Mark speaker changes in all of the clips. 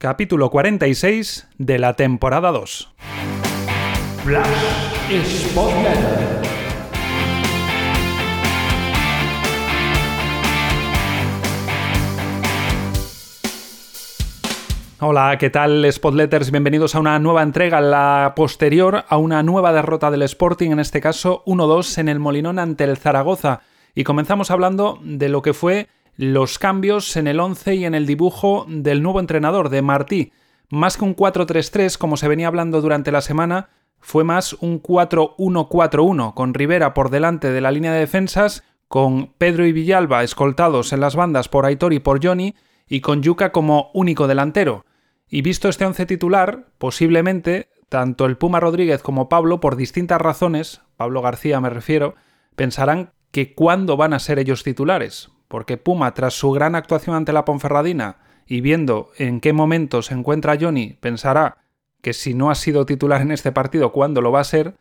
Speaker 1: capítulo 46 de la temporada 2. Hola, ¿qué tal Spotletters? Bienvenidos a una nueva entrega, la posterior a una nueva derrota del Sporting, en este caso 1-2 en el Molinón ante el Zaragoza. Y comenzamos hablando de lo que fue los cambios en el 11 y en el dibujo del nuevo entrenador, de Martí. Más que un 4-3-3, como se venía hablando durante la semana, fue más un 4-1-4-1, con Rivera por delante de la línea de defensas, con Pedro y Villalba escoltados en las bandas por Aitor y por Johnny, y con Yuca como único delantero. Y visto este once titular, posiblemente tanto el Puma Rodríguez como Pablo, por distintas razones, Pablo García me refiero, pensarán que cuándo van a ser ellos titulares, porque Puma, tras su gran actuación ante la Ponferradina y viendo en qué momento se encuentra Johnny, pensará que si no ha sido titular en este partido, ¿cuándo lo va a ser?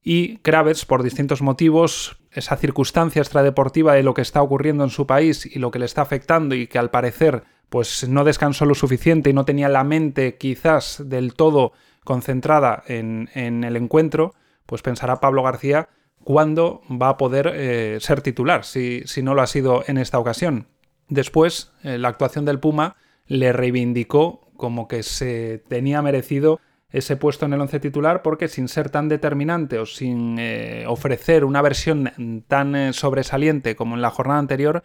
Speaker 1: Y Kravets, por distintos motivos, esa circunstancia extradeportiva de lo que está ocurriendo en su país y lo que le está afectando y que al parecer pues no descansó lo suficiente y no tenía la mente quizás del todo concentrada en, en el encuentro, pues pensará Pablo García cuándo va a poder eh, ser titular, si, si, no lo ha sido en esta ocasión. Después, eh, la actuación del Puma le reivindicó como que se tenía merecido ese puesto en el once titular porque sin ser tan determinante o sin eh, ofrecer una versión tan sobresaliente como en la jornada anterior,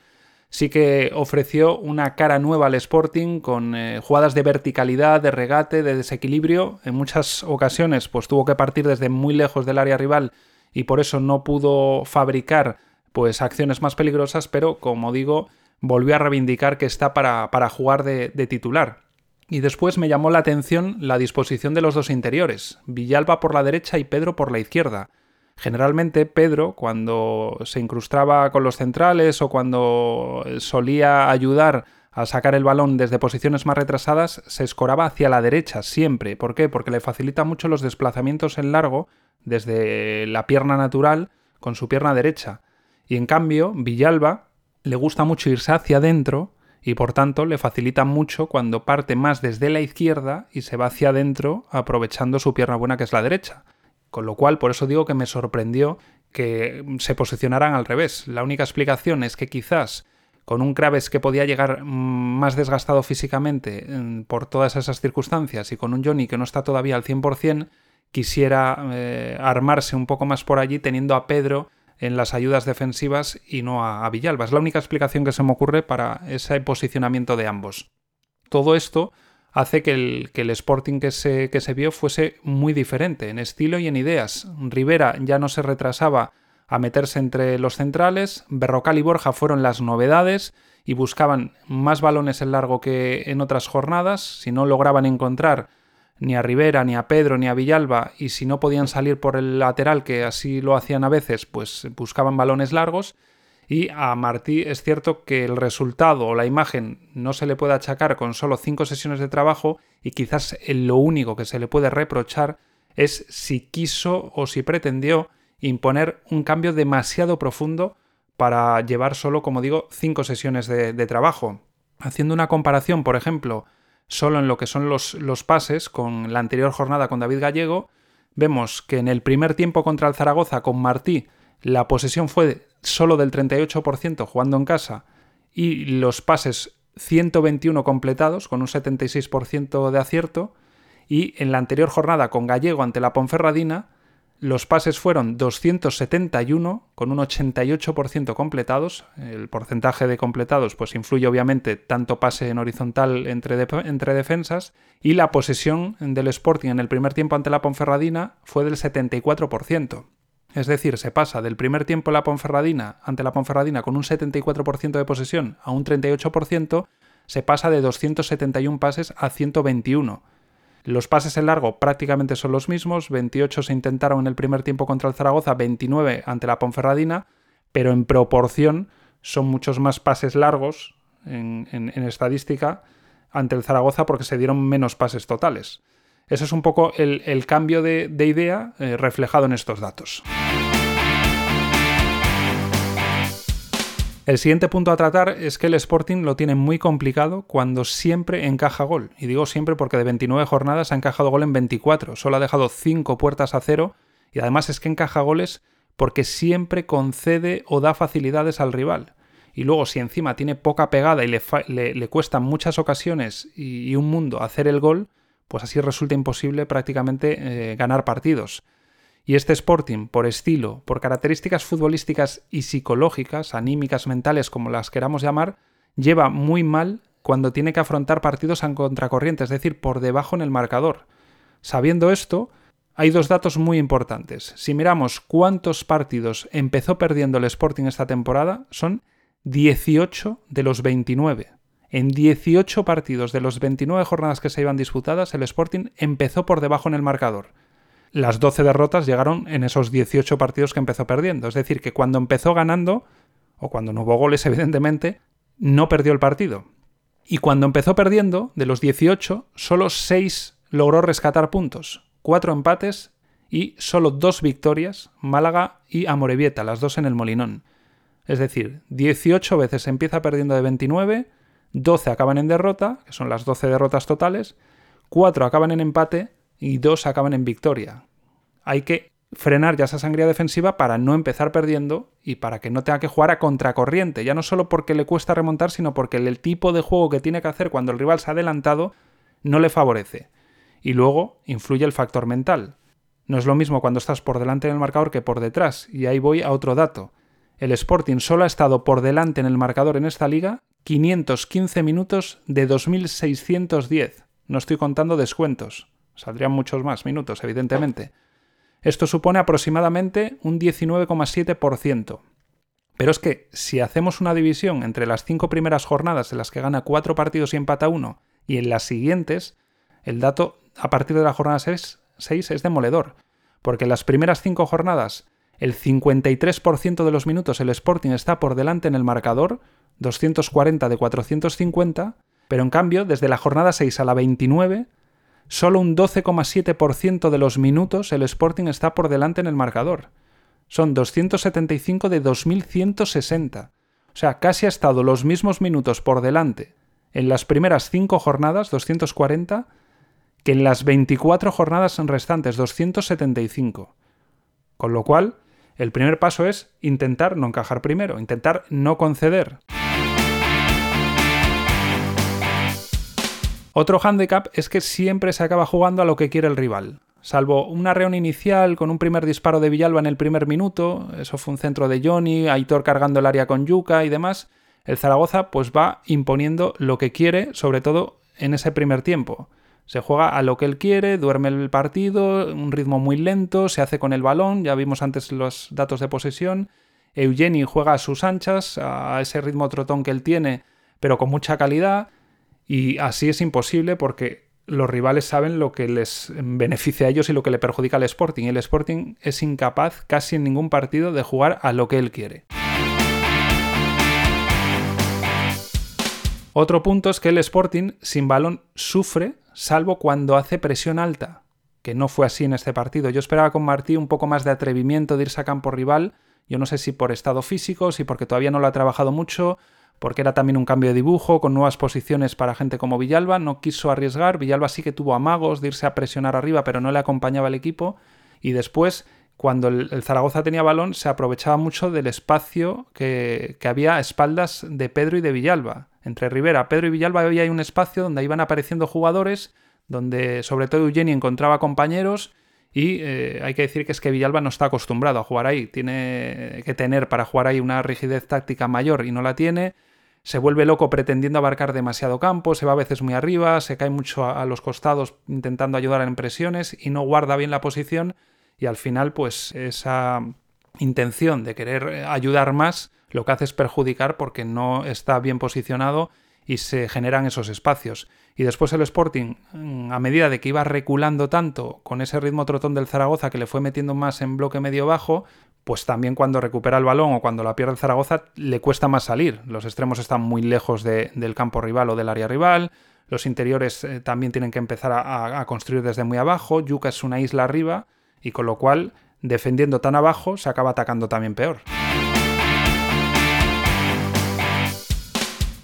Speaker 1: sí que ofreció una cara nueva al Sporting con jugadas de verticalidad, de regate, de desequilibrio. En muchas ocasiones pues tuvo que partir desde muy lejos del área rival y por eso no pudo fabricar pues acciones más peligrosas, pero como digo, volvió a reivindicar que está para, para jugar de, de titular. Y después me llamó la atención la disposición de los dos interiores, Villalba por la derecha y Pedro por la izquierda. Generalmente Pedro, cuando se incrustaba con los centrales o cuando solía ayudar a sacar el balón desde posiciones más retrasadas, se escoraba hacia la derecha siempre. ¿Por qué? Porque le facilita mucho los desplazamientos en largo desde la pierna natural con su pierna derecha. Y en cambio, Villalba le gusta mucho irse hacia adentro y por tanto le facilita mucho cuando parte más desde la izquierda y se va hacia adentro aprovechando su pierna buena que es la derecha. Con lo cual, por eso digo que me sorprendió que se posicionaran al revés. La única explicación es que quizás con un Kraves que podía llegar más desgastado físicamente mm, por todas esas circunstancias y con un Johnny que no está todavía al 100%, quisiera eh, armarse un poco más por allí teniendo a Pedro en las ayudas defensivas y no a, Villalba. Es la única explicación que se me ocurre para ese posicionamiento de ambos. Todo esto hace que el, que el Sporting que se, que se vio fuese muy diferente en estilo y en ideas. Rivera ya no se retrasaba a meterse entre los centrales, Berrocal y Borja fueron las novedades y buscaban más balones en largo que en otras jornadas. Si no lograban encontrar ni a Rivera, ni a Pedro, ni a Villalba, y si no podían salir por el lateral, que así lo hacían a veces, pues buscaban balones largos. Y a Martí es cierto que el resultado o la imagen no se le puede achacar con solo cinco sesiones de trabajo y quizás lo único que se le puede reprochar es si quiso o si pretendió imponer un cambio demasiado profundo para llevar solo, como digo, cinco sesiones de, de trabajo. Haciendo una comparación, por ejemplo, solo en lo que son los, los pases, con la anterior jornada con David Gallego, vemos que en el primer tiempo contra el Zaragoza con Martí la posesión fue solo del 38% jugando en casa y los pases 121 completados con un 76% de acierto y en la anterior jornada con Gallego ante la Ponferradina los pases fueron 271 con un 88% completados. El porcentaje de completados pues influye obviamente tanto pase en horizontal entre, defensas y la posesión del Sporting en el primer tiempo ante la Ponferradina fue del 74%. Es decir, se pasa del primer tiempo la Ponferradina ante la Ponferradina con un 74% de posesión a un 38%, se pasa de 271 pases a 121 los pases en largo prácticamente son los mismos, 28 se intentaron en el primer tiempo contra el Zaragoza, 29 ante la Ponferradina, pero en proporción son muchos más pases largos en, estadística ante el Zaragoza porque se dieron menos pases totales. Ese es un poco el, cambio de, idea eh, reflejado en estos datos. El siguiente punto a tratar es que el Sporting lo tiene muy complicado cuando siempre encaja gol. Y digo siempre porque de 29 jornadas ha encajado gol en 24. Solo ha dejado 5 puertas a cero. Y además es que encaja goles porque siempre concede o da facilidades al rival. Y luego si encima tiene poca pegada y le, le, cuesta muchas ocasiones y, un mundo hacer el gol, pues así resulta imposible prácticamente eh, ganar partidos. Y este Sporting, por estilo, por características futbolísticas y psicológicas, anímicas, mentales, como las queramos llamar, lleva muy mal cuando tiene que afrontar partidos en contracorriente, es decir, por debajo en el marcador. Sabiendo esto, hay dos datos muy importantes. Si miramos cuántos partidos empezó perdiendo el Sporting esta temporada, son 18 de los 29. En 18 partidos de los 29 jornadas que se iban disputadas, el Sporting empezó por debajo en el marcador las 12 derrotas llegaron en esos 18 partidos que empezó perdiendo. Es decir, que cuando empezó ganando, o cuando no hubo goles, evidentemente, no perdió el partido. Y cuando empezó perdiendo, de los 18, solo 6 logró rescatar puntos, 4 empates y solo 2 victorias, Málaga y Amorebieta, las dos en el Molinón. Es decir, 18 veces empieza perdiendo de 29, 12 acaban en derrota, que son las 12 derrotas totales, 4 acaban en empate y dos acaban en victoria. Hay que frenar ya esa sangría defensiva para no empezar perdiendo y para que no tenga que jugar a contracorriente, ya no solo porque le cuesta remontar, sino porque el tipo de juego que tiene que hacer cuando el rival se ha adelantado no le favorece. Y luego influye el factor mental. No es lo mismo cuando estás por delante en el marcador que por detrás, y ahí voy a otro dato. El Sporting solo ha estado por delante en el marcador en esta liga 515 minutos de 2610. No estoy contando descuentos. Saldrían muchos más minutos, evidentemente. Esto supone aproximadamente un 19,7%. Pero es que si hacemos una división entre las cinco primeras jornadas en las que gana cuatro partidos y empata uno, y en las siguientes, el dato a partir de la jornada 6, es demoledor. Porque en las primeras cinco jornadas, el 53% de los minutos el Sporting está por delante en el marcador, 240 de 450, pero en cambio, desde la jornada 6 a la 29, solo un 12,7% de los minutos el Sporting está por delante en el marcador. Son 275 de 2160. O sea, casi ha estado los mismos minutos por delante en las primeras 5 jornadas, 240, que en las 24 jornadas restantes, 275. Con lo cual, el primer paso es intentar no encajar primero, intentar no conceder. Otro hándicap es que siempre se acaba jugando a lo que quiere el rival. Salvo una reunión inicial con un primer disparo de Villalba en el primer minuto, eso fue un centro de Johnny, Aitor cargando el área con Yuca y demás, el Zaragoza pues va imponiendo lo que quiere, sobre todo en ese primer tiempo. Se juega a lo que él quiere, duerme el partido, un ritmo muy lento, se hace con el balón, ya vimos antes los datos de posesión. Eugeni juega a sus anchas, a ese ritmo trotón que él tiene, pero con mucha calidad. Y así es imposible porque los rivales saben lo que les beneficia a ellos y lo que le perjudica al Sporting. Y el Sporting es incapaz casi en ningún partido de jugar a lo que él quiere. Otro punto es que el Sporting sin balón sufre salvo cuando hace presión alta, que no fue así en este partido. Yo esperaba con Martí un poco más de atrevimiento de irse a campo rival. Yo no sé si por estado físico, si porque todavía no lo ha trabajado mucho, porque era también un cambio de dibujo, con nuevas posiciones para gente como Villalba, no quiso arriesgar, Villalba sí que tuvo amagos de irse a presionar arriba, pero no le acompañaba el equipo, y después, cuando el, Zaragoza tenía balón, se aprovechaba mucho del espacio que, había a espaldas de Pedro y de Villalba. Entre Rivera, Pedro y Villalba había un espacio donde iban apareciendo jugadores, donde sobre todo Eugeni encontraba compañeros, y eh, hay que decir que es que Villalba no está acostumbrado a jugar ahí. Tiene que tener para jugar ahí una rigidez táctica mayor y no la tiene se vuelve loco pretendiendo abarcar demasiado campo, se va a veces muy arriba, se cae mucho a, los costados intentando ayudar en presiones y no guarda bien la posición y al final pues esa intención de querer ayudar más lo que hace es perjudicar porque no está bien posicionado y se generan esos espacios. Y después el Sporting, mm, a medida de que iba reculando tanto con ese ritmo trotón del Zaragoza que le fue metiendo más en bloque medio bajo, pues también cuando recupera el balón o cuando la pierde Zaragoza le cuesta más salir. Los extremos están muy lejos del campo rival o del área rival. Los interiores eh, también tienen que empezar a, a, construir desde muy abajo. Yuca es una isla arriba y con lo cual, defendiendo tan abajo, se acaba atacando también peor.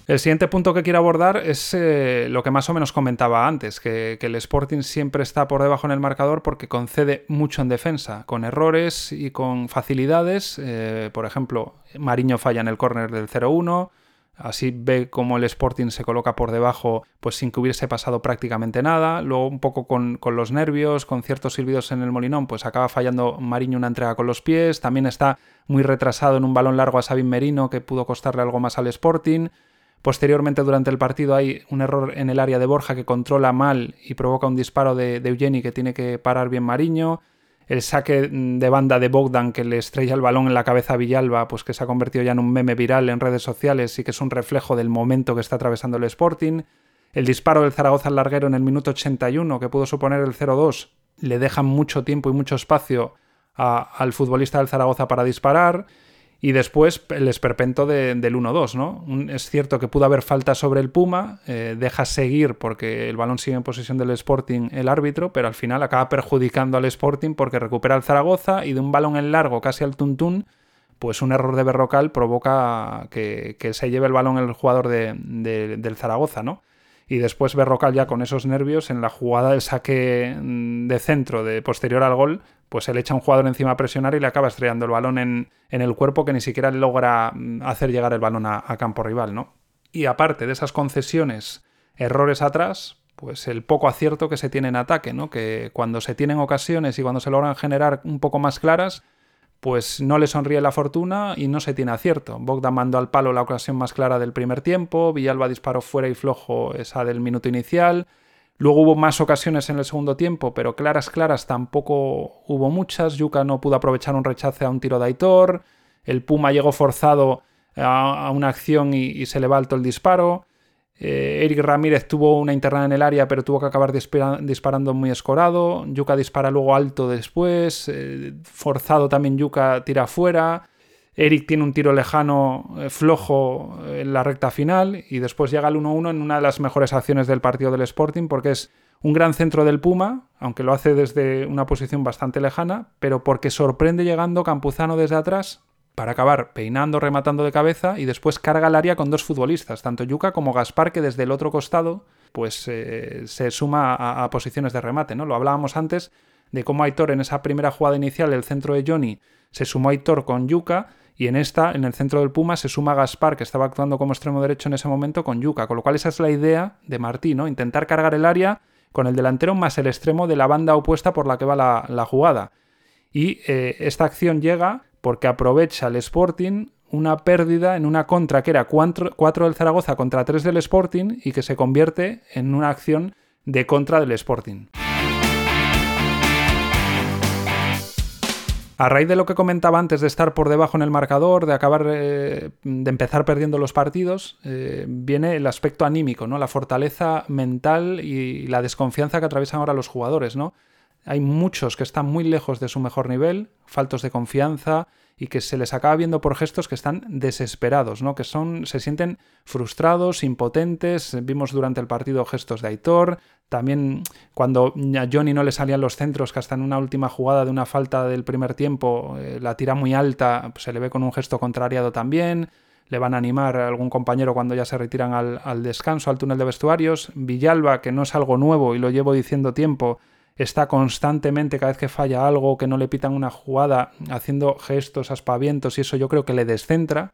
Speaker 1: El siguiente punto que quiero abordar es eh, lo que más o menos comentaba antes, que, el Sporting siempre está por debajo en el marcador porque concede mucho en defensa, con errores y con facilidades. Eh, por ejemplo, Mariño falla en el córner del 0-1. Así ve como el Sporting se coloca por debajo, pues sin que hubiese pasado prácticamente nada. Luego, un poco con, con, los nervios, con ciertos silbidos en el molinón, pues acaba fallando Mariño una entrega con los pies. También está muy retrasado en un balón largo a Sabin Merino, que pudo costarle algo más al Sporting. Posteriormente, durante el partido, hay un error en el área de Borja que controla mal y provoca un disparo de, Eugeni que tiene que parar bien Mariño. El saque de banda de Bogdan que le estrella el balón en la cabeza a Villalba, pues que se ha convertido ya en un meme viral en redes sociales y que es un reflejo del momento que está atravesando el Sporting. El disparo del Zaragoza al larguero en el minuto 81, que pudo suponer el 0-2, le deja mucho tiempo y mucho espacio al futbolista del Zaragoza para disparar. Y después el esperpento del 1-2, ¿no? es cierto que pudo haber falta sobre el Puma, eh, deja seguir porque el balón sigue en posesión del Sporting el árbitro, pero al final acaba perjudicando al Sporting porque recupera el Zaragoza y de un balón en largo casi al tuntún, pues un error de Berrocal provoca que, se lleve el balón el jugador del Zaragoza, ¿no? y después Berrocal ya con esos nervios en la jugada del saque mm, de centro de posterior al gol, pues se le echa un jugador encima a presionar y le acaba estrellando el balón en, el cuerpo que ni siquiera logra mm, hacer llegar el balón a, campo rival, ¿no? Y aparte de esas concesiones, errores atrás, pues el poco acierto que se tiene en ataque, ¿no? Que cuando se tienen ocasiones y cuando se logran generar un poco más claras, pues no le sonríe la fortuna y no se tiene acierto. Bogdan mandó al palo la ocasión más clara del primer tiempo, Villalba disparó fuera y flojo esa del minuto inicial. Luego hubo más ocasiones en el segundo tiempo, pero claras, claras tampoco hubo muchas. Yuka no pudo aprovechar un rechace a un tiro de Aitor. El Puma llegó forzado a, una acción y, se le va alto el disparo. Eh, Eric Ramírez tuvo una internada en el área, pero tuvo que acabar disparando muy escorado. Yuka dispara luego alto después. Eh, forzado también Yuka tira afuera. Eric tiene un tiro lejano eh, flojo en la recta final. Y después llega el 1-1 en una de las mejores acciones del partido del Sporting, porque es un gran centro del Puma, aunque lo hace desde una posición bastante lejana, pero porque sorprende llegando Campuzano desde atrás para acabar peinando, rematando de cabeza y después carga el área con dos futbolistas, tanto Yuka como Gaspar, que desde el otro costado pues eh, se suma a, posiciones de remate, ¿no? Lo hablábamos antes de cómo Aitor en esa primera jugada inicial, el centro de Johnny, se sumó Aitor con Yuka y en esta, en el centro del Puma, se suma Gaspar, que estaba actuando como extremo derecho en ese momento, con Yuka, con lo cual esa es la idea de Martí, ¿no? Intentar cargar el área con el delantero más el extremo de la banda opuesta por la que va la, jugada. Y eh, esta acción llega porque aprovecha el Sporting una pérdida en una contra que era 4 del Zaragoza contra 3 del Sporting y que se convierte en una acción de contra del Sporting. A raíz de lo que comentaba antes de estar por debajo en el marcador, de acabar eh, de empezar perdiendo los partidos, eh, viene el aspecto anímico, ¿no? La fortaleza mental y la desconfianza que atraviesan ahora los jugadores, ¿no? Hay muchos que están muy lejos de su mejor nivel, faltos de confianza y que se les acaba viendo por gestos que están desesperados, ¿no? Que son se sienten frustrados, impotentes. Vimos durante el partido gestos de Aitor, también cuando a Johnny no le salían los centros, que hasta en una última jugada de una falta del primer tiempo eh, la tira muy alta, pues se le ve con un gesto contrariado también le van a animar a algún compañero cuando ya se retiran al, al, descanso, al túnel de vestuarios. Villalba, que no es algo nuevo y lo llevo diciendo tiempo, está constantemente, cada vez que falla algo, que no le pitan una jugada, haciendo gestos, aspavientos y eso yo creo que le descentra.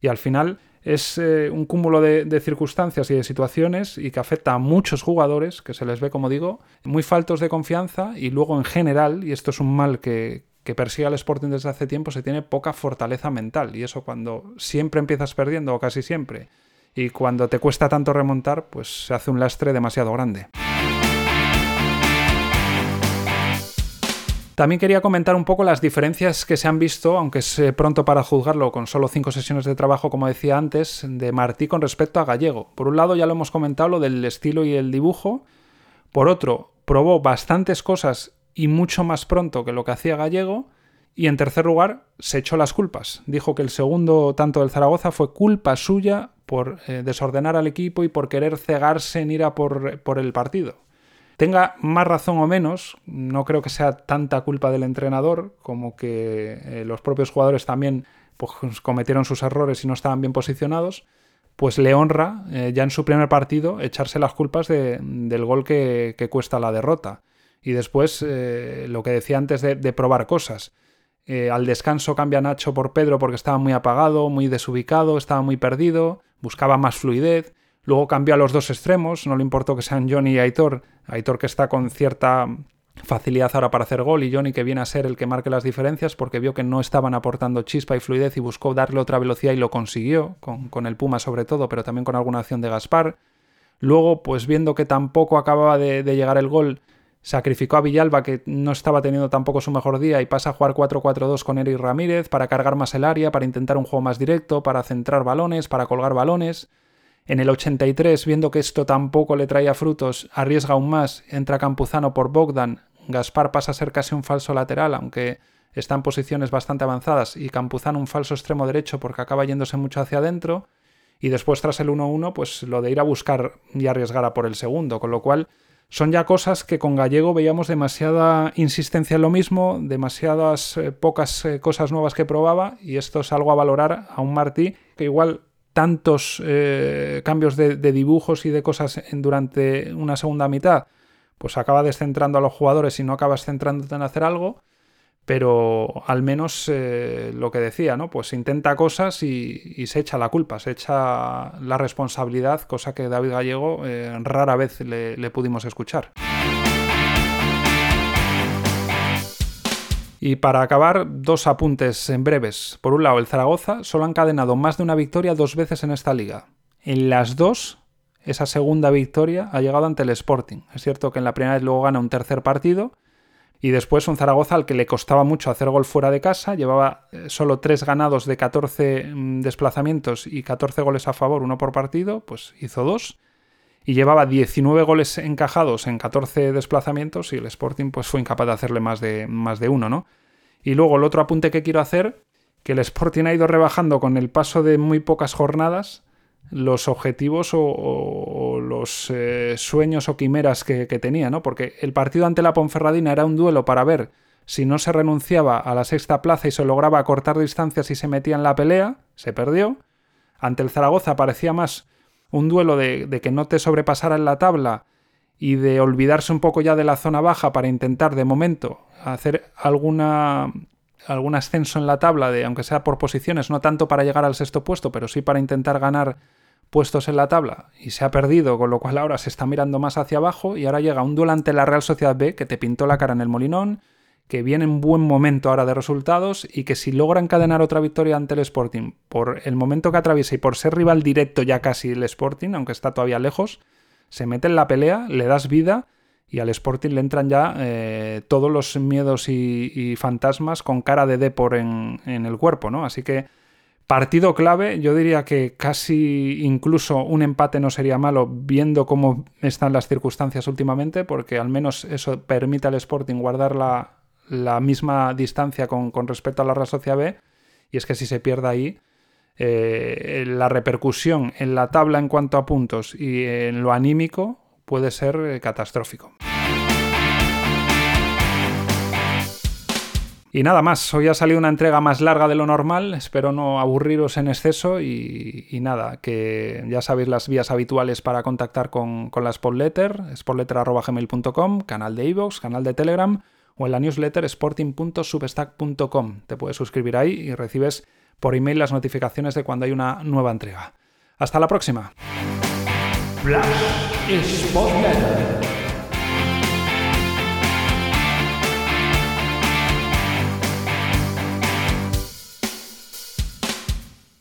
Speaker 1: Y al final es eh, un cúmulo de, circunstancias y de situaciones y que afecta a muchos jugadores, que se les ve, como digo, muy faltos de confianza y luego en general, y esto es un mal que, que persigue al Sporting desde hace tiempo, se tiene poca fortaleza mental. Y eso cuando siempre empiezas perdiendo, o casi siempre, y cuando te cuesta tanto remontar, pues se hace un lastre demasiado grande. También quería comentar un poco las diferencias que se han visto, aunque es eh, pronto para juzgarlo con solo cinco sesiones de trabajo, como decía antes, de Martí con respecto a Gallego. Por un lado, ya lo hemos comentado, lo del estilo y el dibujo. Por otro, probó bastantes cosas y mucho más pronto que lo que hacía Gallego. Y en tercer lugar, se echó las culpas. Dijo que el segundo tanto del Zaragoza fue culpa suya por eh, desordenar al equipo y por querer cegarse en ira por, por el partido. Tenga más razón o menos, no creo que sea tanta culpa del entrenador como que eh, los propios jugadores también pues, cometieron sus errores y no estaban bien posicionados, pues le honra eh, ya en su primer partido echarse las culpas del gol que, cuesta la derrota. Y después, eh, lo que decía antes de, probar cosas. Al descanso cambia Nacho por Pedro porque estaba muy apagado, muy desubicado, estaba muy perdido, buscaba más fluidez. Luego cambió a los dos extremos, no le importó que sean Johnny y Aitor. Aitor que está con cierta facilidad ahora para hacer gol y Johnny que viene a ser el que marque las diferencias porque vio que no estaban aportando chispa y fluidez y buscó darle otra velocidad y lo consiguió, con, el Puma sobre todo, pero también con alguna acción de Gaspar. Luego, pues viendo que tampoco acababa de, llegar el gol, sacrificó a Villalba que no estaba teniendo tampoco su mejor día y pasa a jugar 4-4-2 con Eric Ramírez para cargar más el área, para intentar un juego más directo, para centrar balones, para colgar balones. En el 83, viendo que esto tampoco le traía frutos, arriesga aún más, entra Campuzano por Bogdan, Gaspar pasa a ser casi un falso lateral, aunque está en posiciones bastante avanzadas, y Campuzano un falso extremo derecho porque acaba yéndose mucho hacia adentro, y después tras el 1-1, pues lo de ir a buscar y arriesgar a por el segundo, con lo cual son ya cosas que con Gallego veíamos demasiada insistencia en lo mismo, demasiadas eh, pocas eh, cosas nuevas que probaba, y esto es algo a valorar a un Martí que igual tantos eh, cambios de, dibujos y de cosas durante una segunda mitad pues acaba descentrando a los jugadores y no acabas centrándote en hacer algo, pero al menos eh, lo que decía, ¿no? Pues intenta cosas y, se echa la culpa, se echa la responsabilidad, cosa que David Gallego eh, rara vez le, pudimos escuchar. Y para acabar, dos apuntes en breves. Por un lado, el Zaragoza solo ha encadenado más de una victoria dos veces en esta liga. En las dos esa segunda victoria ha llegado ante el Sporting. Es cierto que en la primera vez luego gana un tercer partido y después un Zaragoza al que le costaba mucho hacer gol fuera de casa, llevaba eh, solo tres ganados de 14 mm, desplazamientos y 14 goles a favor, uno por partido, pues hizo dos. Y llevaba 19 goles encajados en 14 desplazamientos y el Sporting pues fue incapaz de hacerle más de, más de uno, ¿no? Y luego el otro apunte que quiero hacer, que el Sporting ha ido rebajando con el paso de muy pocas jornadas los objetivos o, los eh, sueños o quimeras que, tenía, ¿no? Porque el partido ante la Ponferradina era un duelo para ver si no se renunciaba a la sexta plaza y se lograba cortar distancias y se metía en la pelea, se perdió. Ante el Zaragoza parecía más un duelo de, que no te sobrepasara en la tabla y de olvidarse un poco ya de la zona baja para intentar de momento hacer alguna algún ascenso en la tabla de aunque sea por posiciones, no tanto para llegar al sexto puesto, pero sí para intentar ganar puestos en la tabla. Y se ha perdido, con lo cual ahora se está mirando más hacia abajo y ahora llega un duelo ante la Real Sociedad B que te pintó la cara en el Molinón, que viene en buen momento ahora de resultados y que si logra encadenar otra victoria ante el Sporting por el momento que atraviesa y por ser rival directo ya casi el Sporting, aunque está todavía lejos, se mete en la pelea, le das vida y al Sporting le entran ya eh, todos los miedos y, fantasmas con cara de Depor en, en el cuerpo, ¿no? Así que Partido clave, yo diría que casi incluso un empate no sería malo viendo cómo están las circunstancias últimamente, porque al menos eso permite al Sporting guardar la, misma distancia con, respecto a la Real Sociedad B, y es que si se pierde ahí, eh, la repercusión en la tabla en cuanto a puntos y en lo anímico puede ser eh, catastrófico. Y nada más, hoy ha salido una entrega más larga de lo normal, espero no aburriros en exceso y, nada, que ya sabéis las vías habituales para contactar con, la Spotletter, spotletter.gmail.com, canal de iVoox, canal de Telegram o en la newsletter sporting.substack.com. Te puedes suscribir ahí y recibes por email las notificaciones de cuando hay una nueva entrega. Hasta la próxima.